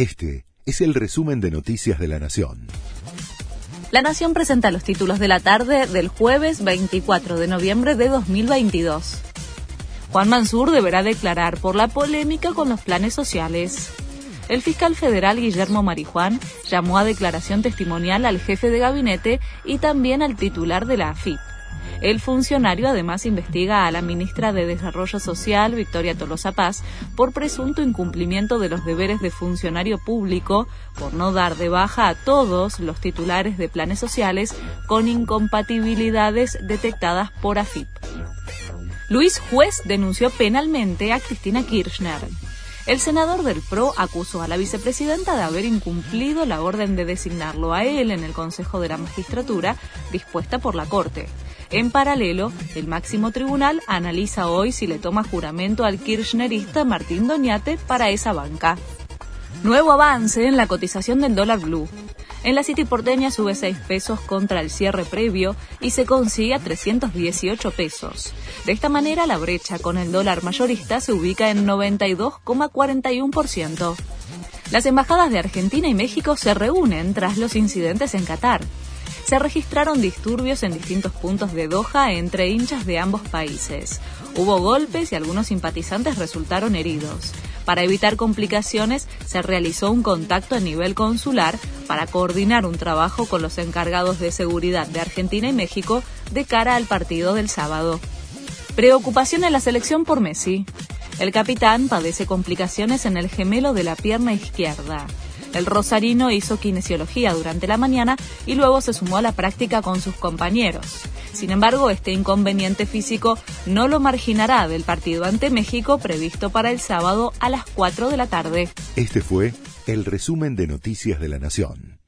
Este es el resumen de Noticias de la Nación. La Nación presenta los títulos de la tarde del jueves 24 de noviembre de 2022. Juan Mansur deberá declarar por la polémica con los planes sociales. El fiscal federal Guillermo Marijuán llamó a declaración testimonial al jefe de gabinete y también al titular de la AFIP. El funcionario además investiga a la ministra de Desarrollo Social, Victoria Tolosa Paz, por presunto incumplimiento de los deberes de funcionario público, por no dar de baja a todos los titulares de planes sociales con incompatibilidades detectadas por AFIP. Luis Juez denunció penalmente a Cristina Kirchner. El senador del PRO acusó a la vicepresidenta de haber incumplido la orden de designarlo a él en el Consejo de la Magistratura dispuesta por la Corte. En paralelo, el máximo tribunal analiza hoy si le toma juramento al kirchnerista Martín Doñate para esa banca. Nuevo avance en la cotización del dólar blue. En la City porteña sube 6 pesos contra el cierre previo y se consigue a 318 pesos. De esta manera, la brecha con el dólar mayorista se ubica en 92,41%. Las embajadas de Argentina y México se reúnen tras los incidentes en Qatar se registraron disturbios en distintos puntos de Doha entre hinchas de ambos países. Hubo golpes y algunos simpatizantes resultaron heridos. Para evitar complicaciones, se realizó un contacto a nivel consular para coordinar un trabajo con los encargados de seguridad de Argentina y México de cara al partido del sábado. Preocupación en la selección por Messi. El capitán padece complicaciones en el gemelo de la pierna izquierda. El rosarino hizo kinesiología durante la mañana y luego se sumó a la práctica con sus compañeros. Sin embargo, este inconveniente físico no lo marginará del partido ante México previsto para el sábado a las 4 de la tarde. Este fue el resumen de Noticias de la Nación.